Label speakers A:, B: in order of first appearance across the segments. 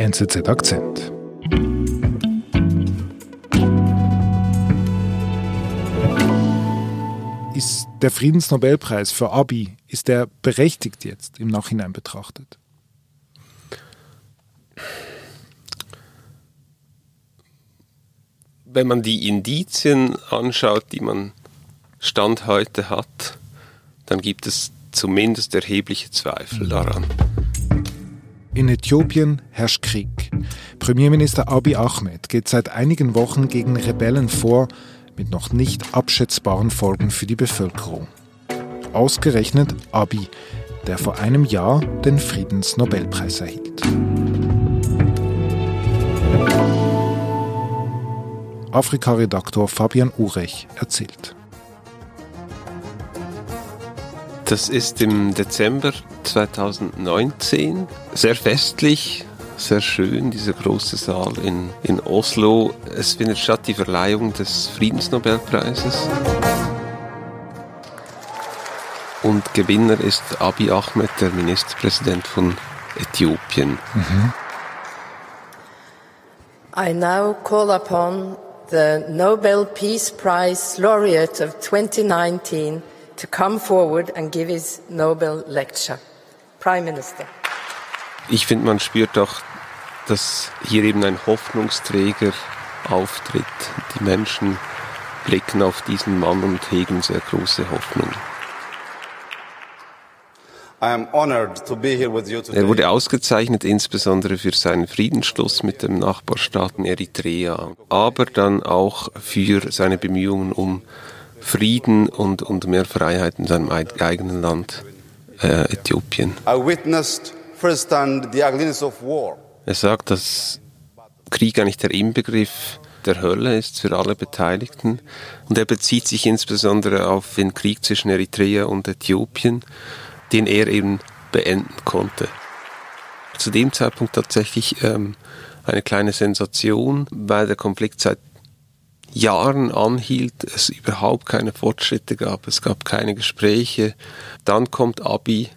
A: NZZ Akzent. Ist der Friedensnobelpreis für Abi, ist der berechtigt jetzt im Nachhinein betrachtet?
B: Wenn man die Indizien anschaut, die man Stand heute hat, dann gibt es zumindest erhebliche Zweifel daran.
A: In Äthiopien herrscht Krieg. Premierminister Abiy Ahmed geht seit einigen Wochen gegen Rebellen vor, mit noch nicht abschätzbaren Folgen für die Bevölkerung. Ausgerechnet Abiy, der vor einem Jahr den Friedensnobelpreis erhielt. Afrika-Redaktor Fabian Urech erzählt.
B: Das ist im Dezember 2019. Sehr festlich, sehr schön, dieser große Saal in, in Oslo. Es findet statt die Verleihung des Friedensnobelpreises. Und Gewinner ist Abiy Ahmed, der Ministerpräsident von Äthiopien. Mhm.
C: I now call upon the Nobel Peace Prize laureate of 2019 to come forward and give his Nobel lecture. Prime Minister.
B: Ich finde, man spürt doch, dass hier eben ein Hoffnungsträger auftritt. Die Menschen blicken auf diesen Mann und hegen sehr große Hoffnung. Er wurde ausgezeichnet insbesondere für seinen Friedensschluss mit dem Nachbarstaaten Eritrea, aber dann auch für seine Bemühungen um Frieden und, und mehr Freiheit in seinem eigenen Land, äh, Äthiopien. Er sagt, dass Krieg eigentlich der Inbegriff der Hölle ist für alle Beteiligten und er bezieht sich insbesondere auf den Krieg zwischen Eritrea und Äthiopien, den er eben beenden konnte. Zu dem Zeitpunkt tatsächlich ähm, eine kleine Sensation, weil der Konflikt seit Jahren anhielt, es überhaupt keine Fortschritte gab, es gab keine Gespräche. Dann kommt Abi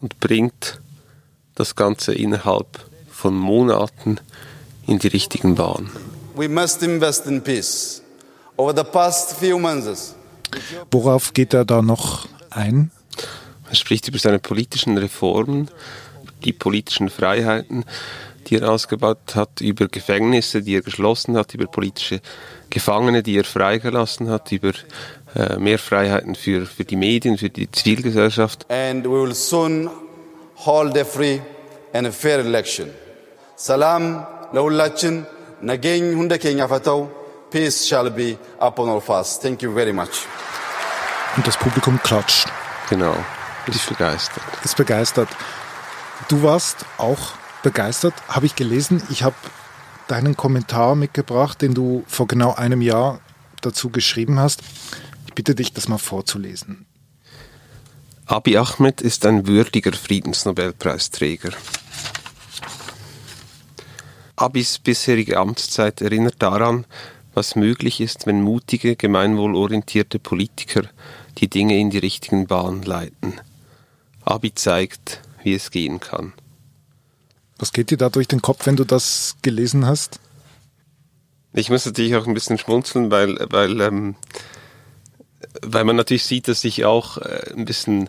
B: und bringt das Ganze innerhalb von Monaten in die richtigen Bahnen. We must invest in peace.
A: Over the past few months. Worauf geht er da noch ein?
B: Er spricht über seine politischen Reformen, die politischen Freiheiten, die er ausgebaut hat, über Gefängnisse, die er geschlossen hat, über politische Gefangene, die er freigelassen hat, über äh, mehr Freiheiten für, für die Medien, für die Zivilgesellschaft. And we will soon hold a free and a fair election. Salam ለሁላችን ነገኝ ሁንደ ኬኛ ፈተው peace shall be upon all of us. Thank you very much.
A: Und das Publikum klatscht.
B: Genau, ist begeistert.
A: Ist begeistert. Du warst auch begeistert, habe ich gelesen. Ich habe deinen Kommentar mitgebracht, den du vor genau einem Jahr dazu geschrieben hast. Ich bitte dich, das mal vorzulesen.
B: Abi Ahmed ist ein würdiger Friedensnobelpreisträger. Abis bisherige Amtszeit erinnert daran, was möglich ist, wenn mutige, gemeinwohlorientierte Politiker die Dinge in die richtigen Bahnen leiten. Abi zeigt, wie es gehen kann.
A: Was geht dir da durch den Kopf, wenn du das gelesen hast?
B: Ich muss natürlich auch ein bisschen schmunzeln, weil, weil, ähm, weil man natürlich sieht, dass ich auch äh, ein bisschen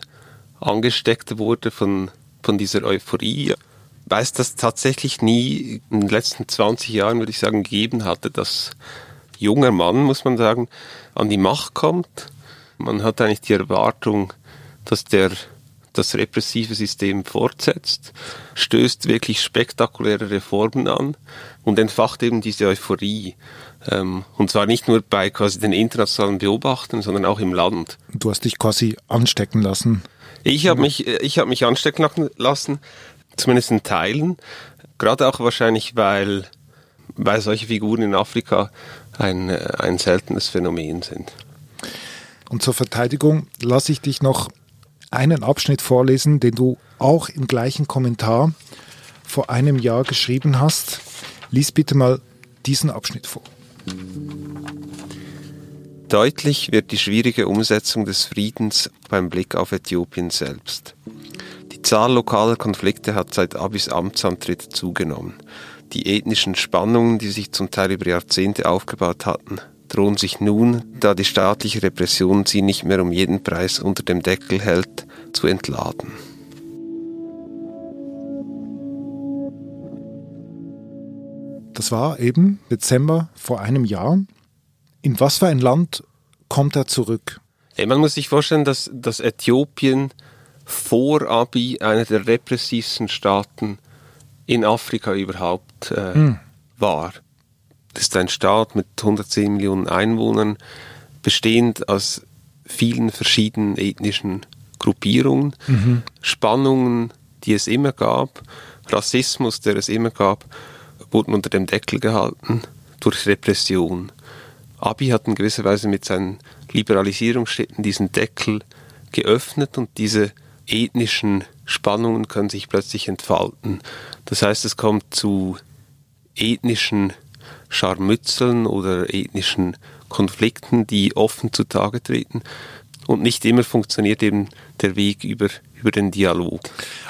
B: angesteckt wurde von, von dieser Euphorie. Weil es das tatsächlich nie in den letzten 20 Jahren, würde ich sagen, gegeben hatte, dass junger Mann, muss man sagen, an die Macht kommt. Man hat eigentlich die Erwartung, dass der das repressive System fortsetzt, stößt wirklich spektakuläre Reformen an und entfacht eben diese Euphorie. Ähm, und zwar nicht nur bei quasi den internationalen Beobachtern, sondern auch im Land.
A: Du hast dich quasi anstecken lassen.
B: Ich habe mich, ich habe mich anstecken lassen, zumindest in Teilen. Gerade auch wahrscheinlich, weil, weil solche Figuren in Afrika ein, ein seltenes Phänomen sind.
A: Und zur Verteidigung lasse ich dich noch einen Abschnitt vorlesen, den du auch im gleichen Kommentar vor einem Jahr geschrieben hast. Lies bitte mal diesen Abschnitt vor.
B: Deutlich wird die schwierige Umsetzung des Friedens beim Blick auf Äthiopien selbst. Die Zahl lokaler Konflikte hat seit Abis Amtsantritt zugenommen. Die ethnischen Spannungen, die sich zum Teil über Jahrzehnte aufgebaut hatten, drohen sich nun, da die staatliche Repression sie nicht mehr um jeden Preis unter dem Deckel hält, zu entladen.
A: Das war eben Dezember vor einem Jahr. In was für ein Land kommt er zurück?
B: Man muss sich vorstellen, dass, dass Äthiopien vor Abi einer der repressivsten Staaten in Afrika überhaupt äh, hm. war. Das ist ein Staat mit 110 Millionen Einwohnern, bestehend aus vielen verschiedenen ethnischen Gruppierungen, mhm. Spannungen, die es immer gab, Rassismus, der es immer gab, wurden unter dem Deckel gehalten durch Repression. Abi hat in gewisser Weise mit seinen Liberalisierungsschritten diesen Deckel geöffnet und diese ethnischen Spannungen können sich plötzlich entfalten. Das heißt, es kommt zu ethnischen Scharmützeln oder ethnischen Konflikten, die offen zutage treten. Und nicht immer funktioniert eben der Weg über, über den Dialog.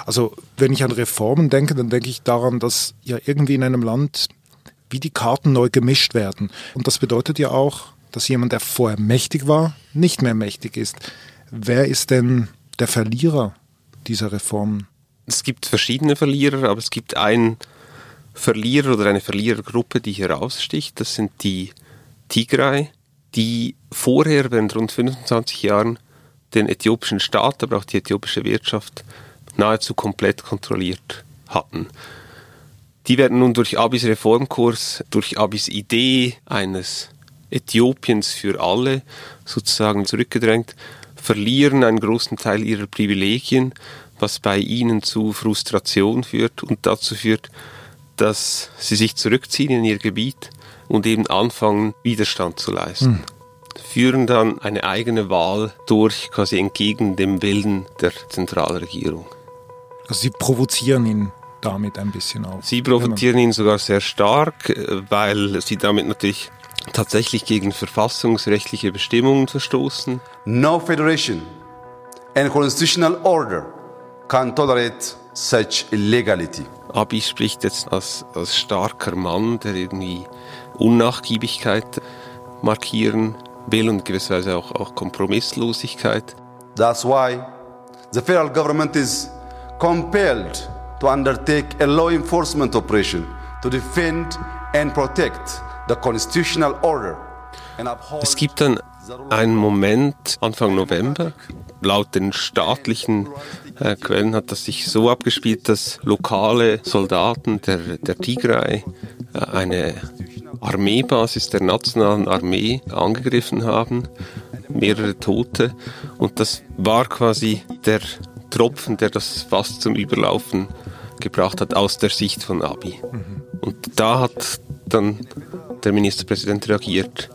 A: Also wenn ich an Reformen denke, dann denke ich daran, dass ja irgendwie in einem Land wie die Karten neu gemischt werden. Und das bedeutet ja auch, dass jemand, der vorher mächtig war, nicht mehr mächtig ist. Wer ist denn der Verlierer dieser Reformen?
B: Es gibt verschiedene Verlierer, aber es gibt einen Verlierer oder eine Verlierergruppe, die heraussticht. Das sind die Tigray, die vorher während rund 25 Jahren den äthiopischen Staat, aber auch die äthiopische Wirtschaft nahezu komplett kontrolliert hatten. Die werden nun durch Abis Reformkurs, durch Abis Idee eines Äthiopiens für alle sozusagen zurückgedrängt verlieren einen großen Teil ihrer Privilegien, was bei ihnen zu Frustration führt und dazu führt, dass sie sich zurückziehen in ihr Gebiet und eben anfangen, Widerstand zu leisten. Hm. Führen dann eine eigene Wahl durch, quasi entgegen dem Willen der Zentralregierung.
A: Also sie provozieren ihn damit ein bisschen auch.
B: Sie provozieren ihn sogar sehr stark, weil sie damit natürlich tatsächlich gegen verfassungsrechtliche Bestimmungen verstoßen.
D: No federation and constitutional order can tolerate such illegality.
B: Abi spricht jetzt als, als starker Mann, der irgendwie Unnachgiebigkeit markieren will und gewisserweise auch, auch Kompromisslosigkeit.
D: That's why the federal government is compelled to undertake a law enforcement operation to defend and protect the constitutional order.
B: Es gibt dann einen Moment Anfang November, laut den staatlichen äh, Quellen hat das sich so abgespielt, dass lokale Soldaten der, der Tigray äh, eine Armeebasis der nationalen Armee angegriffen haben, mehrere Tote und das war quasi der Tropfen, der das fast zum Überlaufen gebracht hat aus der Sicht von Abi. Mhm. Und da hat dann der Ministerpräsident reagiert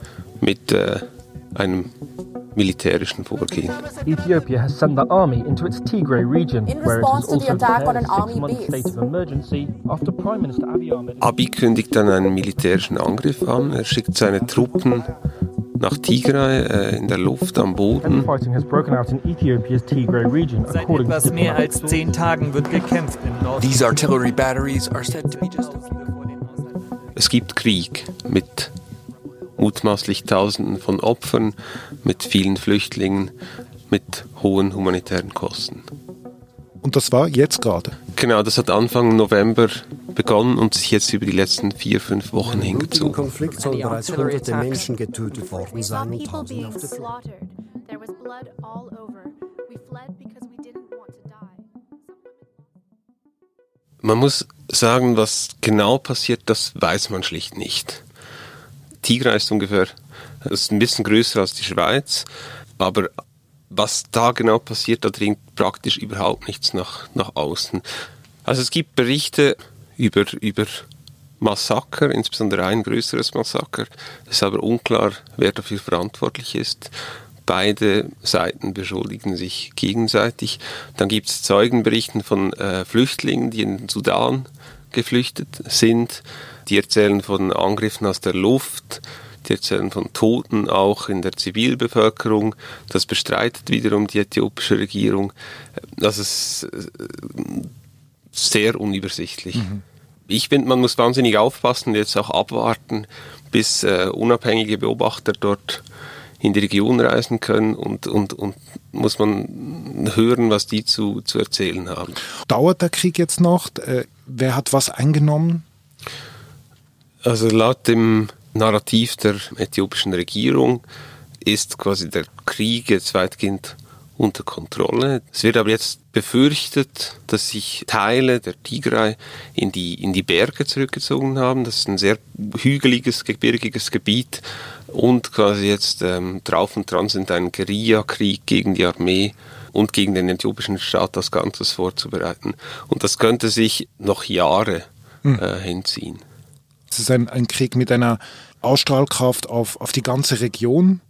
B: mit äh, einem militärischen Vorgehen. Ethiopia has sent the army into its Tigray region, where it has also declared a six-month state of emergency after Prime Minister Abiy Ahmed. Abiy kündigt dann einen militärischen Angriff an. Er schickt seine Truppen nach Tigray äh, in der Luft am Boden.
E: Seit etwas mehr als zehn Tagen wird gekämpft im Norden. These artillery batteries are said to be just
B: es gibt Krieg mit mutmaßlich Tausenden von Opfern, mit vielen Flüchtlingen, mit hohen humanitären Kosten.
A: Und das war jetzt gerade?
B: Genau, das hat Anfang November begonnen und sich jetzt über die letzten vier, fünf Wochen hingezogen. Im Konflikt sollen bereits hunderte Menschen getötet worden sein und Tausende auf der Flucht. Man muss sagen, was genau passiert, das weiß man schlicht nicht. Tigray ist ungefähr, ist ein bisschen größer als die Schweiz, aber was da genau passiert, da dringt praktisch überhaupt nichts nach, nach außen. Also es gibt Berichte über, über Massaker, insbesondere ein größeres Massaker. Es ist aber unklar, wer dafür verantwortlich ist. Beide Seiten beschuldigen sich gegenseitig. Dann gibt es Zeugenberichten von äh, Flüchtlingen, die in den Sudan geflüchtet sind. Die erzählen von Angriffen aus der Luft, die erzählen von Toten auch in der Zivilbevölkerung. Das bestreitet wiederum die äthiopische Regierung. Das ist äh, sehr unübersichtlich. Mhm. Ich finde, man muss wahnsinnig aufpassen und jetzt auch abwarten, bis äh, unabhängige Beobachter dort in die Region reisen können und, und, und muss man hören, was die zu, zu erzählen haben.
A: Dauert der Krieg jetzt noch? Äh, wer hat was eingenommen?
B: Also laut dem Narrativ der äthiopischen Regierung ist quasi der Krieg jetzt weitgehend unter Kontrolle. Es wird aber jetzt befürchtet, dass sich Teile der Tigray in die, in die Berge zurückgezogen haben. Das ist ein sehr hügeliges, gebirgiges Gebiet und quasi jetzt ähm, drauf und dran sind, einen Guerillakrieg gegen die Armee und gegen den äthiopischen Staat als Ganzes vorzubereiten. Und das könnte sich noch Jahre hm. äh, hinziehen.
A: Es ist ein, ein Krieg mit einer Ausstrahlkraft auf, auf die ganze Region.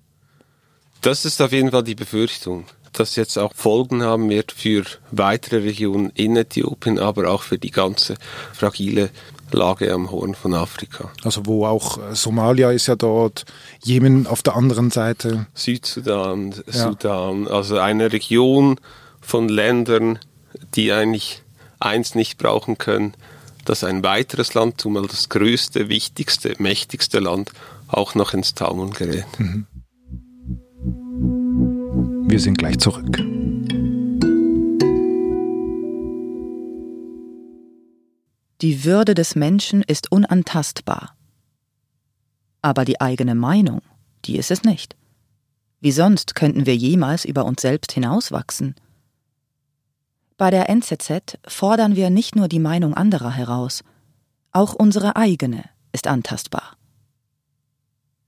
B: Das ist auf jeden Fall die Befürchtung das jetzt auch Folgen haben wird für weitere Regionen in Äthiopien, aber auch für die ganze fragile Lage am Horn von Afrika.
A: Also wo auch äh, Somalia ist ja dort, Jemen auf der anderen Seite.
B: Südsudan, ja. Sudan, also eine Region von Ländern, die eigentlich eins nicht brauchen können, dass ein weiteres Land, zumal das größte, wichtigste, mächtigste Land, auch noch ins Taumeln gerät. Mhm.
A: Wir sind gleich zurück.
F: Die Würde des Menschen ist unantastbar. Aber die eigene Meinung, die ist es nicht. Wie sonst könnten wir jemals über uns selbst hinauswachsen? Bei der NZZ fordern wir nicht nur die Meinung anderer heraus, auch unsere eigene ist antastbar.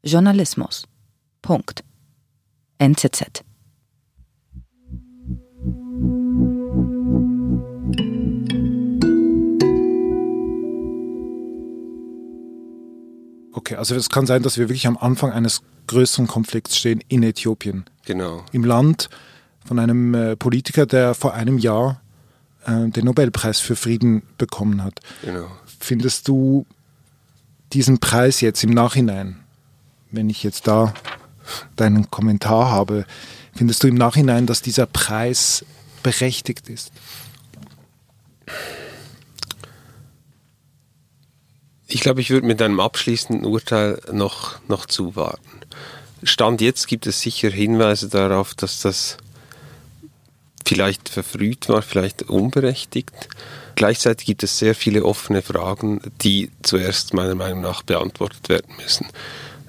F: Journalismus. Punkt. NZZ.
A: Okay, also es kann sein, dass wir wirklich am Anfang eines größeren Konflikts stehen in Äthiopien.
B: Genau.
A: Im Land von einem äh, Politiker, der vor einem Jahr äh, den Nobelpreis für Frieden bekommen hat.
B: Genau.
A: Findest du diesen Preis jetzt im Nachhinein, wenn ich jetzt da deinen Kommentar habe, findest du im Nachhinein, dass dieser Preis berechtigt ist?
B: Ich glaube, ich würde mit einem abschließenden Urteil noch, noch zuwarten. Stand jetzt gibt es sicher Hinweise darauf, dass das vielleicht verfrüht war, vielleicht unberechtigt. Gleichzeitig gibt es sehr viele offene Fragen, die zuerst meiner Meinung nach beantwortet werden müssen.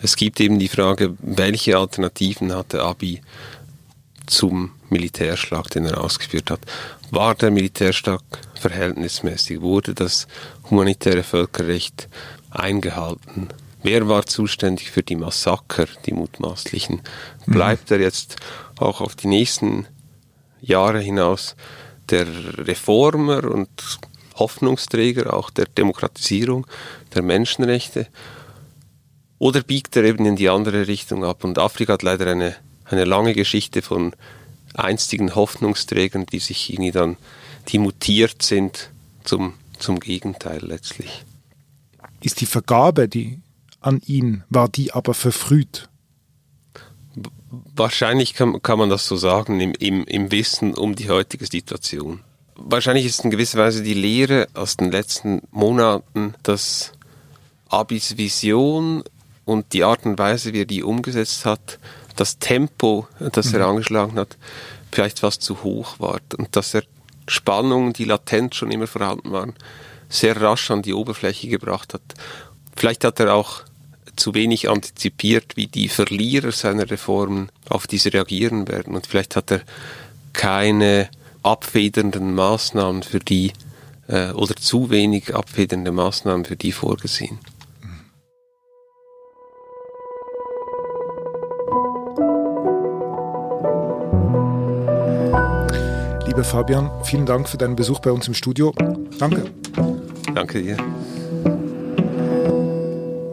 B: Es gibt eben die Frage, welche Alternativen hatte Abi zum Militärschlag, den er ausgeführt hat. War der Militärschlag verhältnismäßig? Wurde das humanitäre Völkerrecht eingehalten? Wer war zuständig für die Massaker, die mutmaßlichen? Bleibt er jetzt auch auf die nächsten Jahre hinaus der Reformer und Hoffnungsträger auch der Demokratisierung der Menschenrechte? Oder biegt er eben in die andere Richtung ab? Und Afrika hat leider eine, eine lange Geschichte von einstigen Hoffnungsträgern, die sich irgendwie dann, die mutiert sind zum, zum Gegenteil letztlich.
A: Ist die Vergabe, die an ihn, war die aber verfrüht?
B: Wahrscheinlich kann, kann man das so sagen, im, im, im Wissen um die heutige Situation. Wahrscheinlich ist in gewisser Weise die Lehre aus den letzten Monaten, dass Abis Vision und die Art und Weise, wie er die umgesetzt hat, das Tempo, das er mhm. angeschlagen hat, vielleicht was zu hoch war und dass er Spannungen, die latent schon immer vorhanden waren, sehr rasch an die Oberfläche gebracht hat. Vielleicht hat er auch zu wenig antizipiert, wie die Verlierer seiner Reformen auf diese reagieren werden. Und vielleicht hat er keine abfedernden Maßnahmen für die äh, oder zu wenig abfedernde Maßnahmen für die vorgesehen.
A: Lieber Fabian, vielen Dank für deinen Besuch bei uns im Studio. Danke.
B: Danke dir.